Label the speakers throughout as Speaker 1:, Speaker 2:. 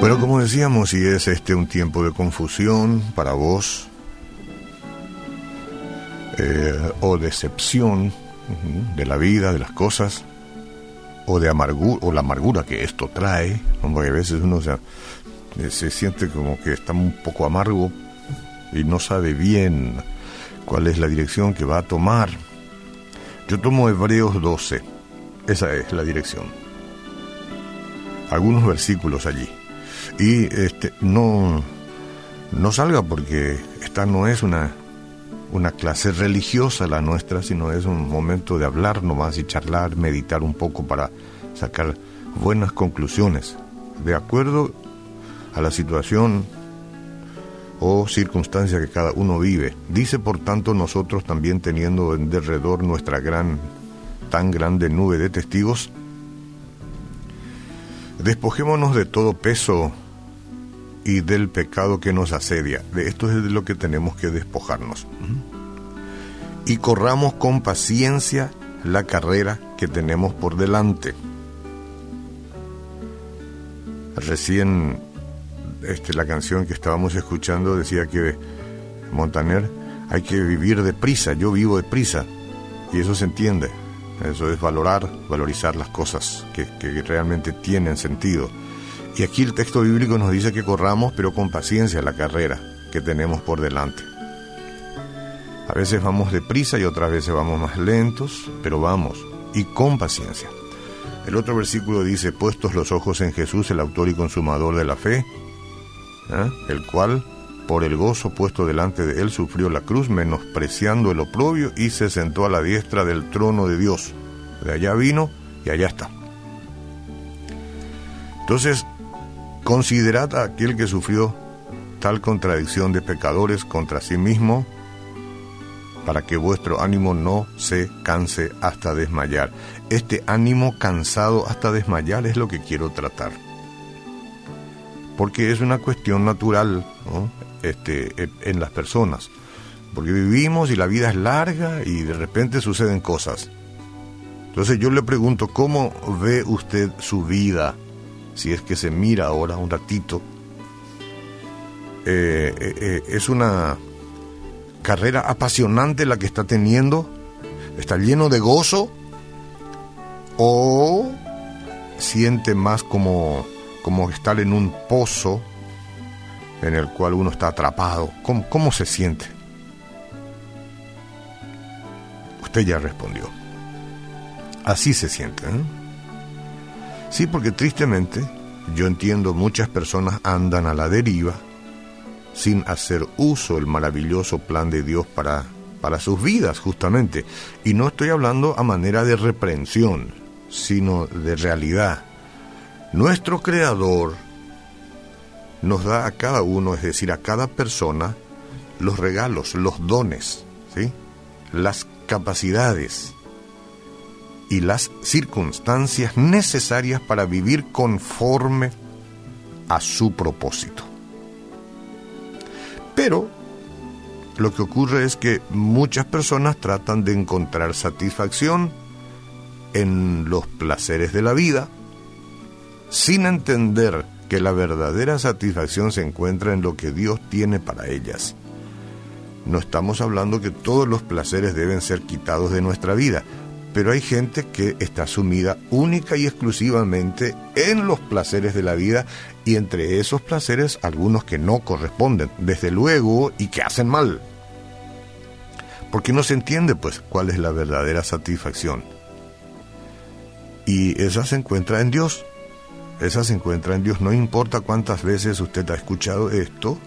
Speaker 1: Bueno, como decíamos, si es este un tiempo de confusión para vos eh, o decepción de la vida, de las cosas, o de amargura, o la amargura que esto trae, porque a veces uno se, se siente como que está un poco amargo y no sabe bien cuál es la dirección que va a tomar. Yo tomo Hebreos 12, esa es la dirección. Algunos versículos allí y este no no salga porque esta no es una una clase religiosa la nuestra, sino es un momento de hablar nomás y charlar, meditar un poco para sacar buenas conclusiones, de acuerdo a la situación o circunstancia que cada uno vive. Dice, por tanto, nosotros también teniendo en derredor nuestra gran, tan grande nube de testigos, despojémonos de todo peso y del pecado que nos asedia. De esto es de lo que tenemos que despojarnos. Y corramos con paciencia la carrera que tenemos por delante. Recién este, la canción que estábamos escuchando decía que Montaner hay que vivir deprisa, yo vivo deprisa, y eso se entiende, eso es valorar, valorizar las cosas que, que realmente tienen sentido y aquí el texto bíblico nos dice que corramos, pero con paciencia, la carrera que tenemos por delante. A veces vamos deprisa y otras veces vamos más lentos, pero vamos, y con paciencia. El otro versículo dice, puestos los ojos en Jesús, el autor y consumador de la fe, ¿eh? el cual, por el gozo puesto delante de él, sufrió la cruz, menospreciando el oprobio, y se sentó a la diestra del trono de Dios. De allá vino y allá está. Entonces, Considerad a aquel que sufrió tal contradicción de pecadores contra sí mismo, para que vuestro ánimo no se canse hasta desmayar. Este ánimo cansado hasta desmayar es lo que quiero tratar. Porque es una cuestión natural este, en las personas. Porque vivimos y la vida es larga y de repente suceden cosas. Entonces yo le pregunto, ¿cómo ve usted su vida? si es que se mira ahora un ratito, eh, eh, eh, es una carrera apasionante la que está teniendo, está lleno de gozo o siente más como, como estar en un pozo en el cual uno está atrapado. ¿Cómo, cómo se siente? Usted ya respondió. Así se siente. ¿eh? Sí, porque tristemente yo entiendo muchas personas andan a la deriva sin hacer uso del maravilloso plan de Dios para, para sus vidas, justamente. Y no estoy hablando a manera de reprensión, sino de realidad. Nuestro Creador nos da a cada uno, es decir, a cada persona, los regalos, los dones, las capacidades, y las circunstancias necesarias para vivir conforme a su propósito. Pero lo que ocurre es que muchas personas tratan de encontrar satisfacción en los placeres de la vida sin entender que la verdadera satisfacción se encuentra en lo que Dios tiene para ellas. No estamos hablando que todos los placeres deben ser quitados de nuestra vida, pero hay gente que está sumida única y exclusivamente en los placeres de la vida y entre esos placeres algunos que no corresponden, desde luego, y que hacen mal. Porque no se entiende pues cuál es la verdadera satisfacción. Y esa se encuentra en Dios. Esa se encuentra en Dios. No importa cuántas veces usted ha escuchado esto,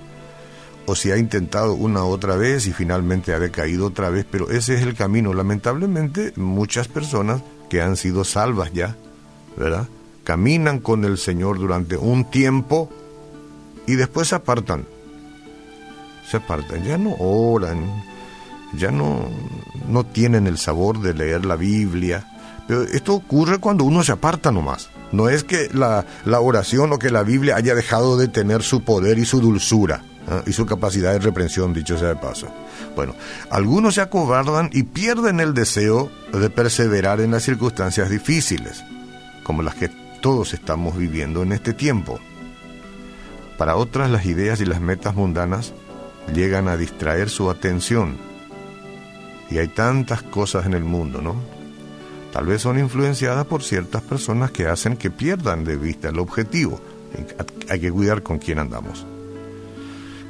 Speaker 1: o si ha intentado una otra vez y finalmente ha decaído otra vez, pero ese es el camino. Lamentablemente, muchas personas que han sido salvas ya, ¿verdad? Caminan con el Señor durante un tiempo y después se apartan. Se apartan, ya no oran, ya no, no tienen el sabor de leer la Biblia. Pero esto ocurre cuando uno se aparta nomás. No es que la, la oración o que la Biblia haya dejado de tener su poder y su dulzura ¿eh? y su capacidad de reprensión, dicho sea de paso. Bueno, algunos se acobardan y pierden el deseo de perseverar en las circunstancias difíciles, como las que todos estamos viviendo en este tiempo. Para otras las ideas y las metas mundanas llegan a distraer su atención. Y hay tantas cosas en el mundo, ¿no? Tal vez son influenciadas por ciertas personas que hacen que pierdan de vista el objetivo. Hay que cuidar con quién andamos.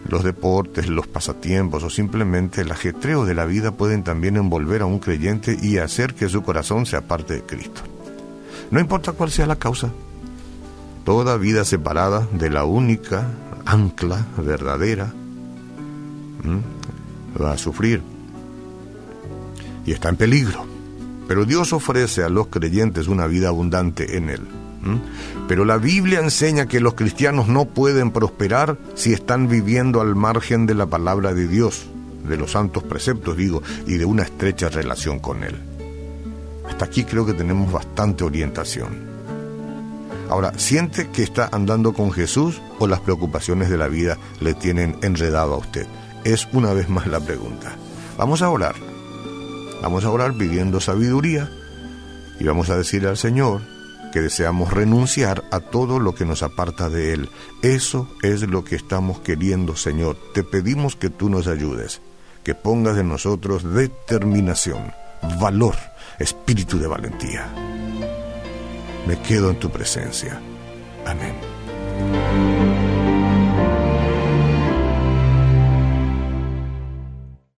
Speaker 1: Los deportes, los pasatiempos o simplemente el ajetreo de la vida pueden también envolver a un creyente y hacer que su corazón sea parte de Cristo. No importa cuál sea la causa, toda vida separada de la única ancla verdadera va a sufrir y está en peligro. Pero Dios ofrece a los creyentes una vida abundante en Él. Pero la Biblia enseña que los cristianos no pueden prosperar si están viviendo al margen de la palabra de Dios, de los santos preceptos, digo, y de una estrecha relación con Él. Hasta aquí creo que tenemos bastante orientación. Ahora, ¿siente que está andando con Jesús o las preocupaciones de la vida le tienen enredado a usted? Es una vez más la pregunta. Vamos a orar. Vamos a orar pidiendo sabiduría y vamos a decirle al Señor que deseamos renunciar a todo lo que nos aparta de Él. Eso es lo que estamos queriendo, Señor. Te pedimos que tú nos ayudes, que pongas en nosotros determinación, valor, espíritu de valentía. Me quedo en tu presencia. Amén.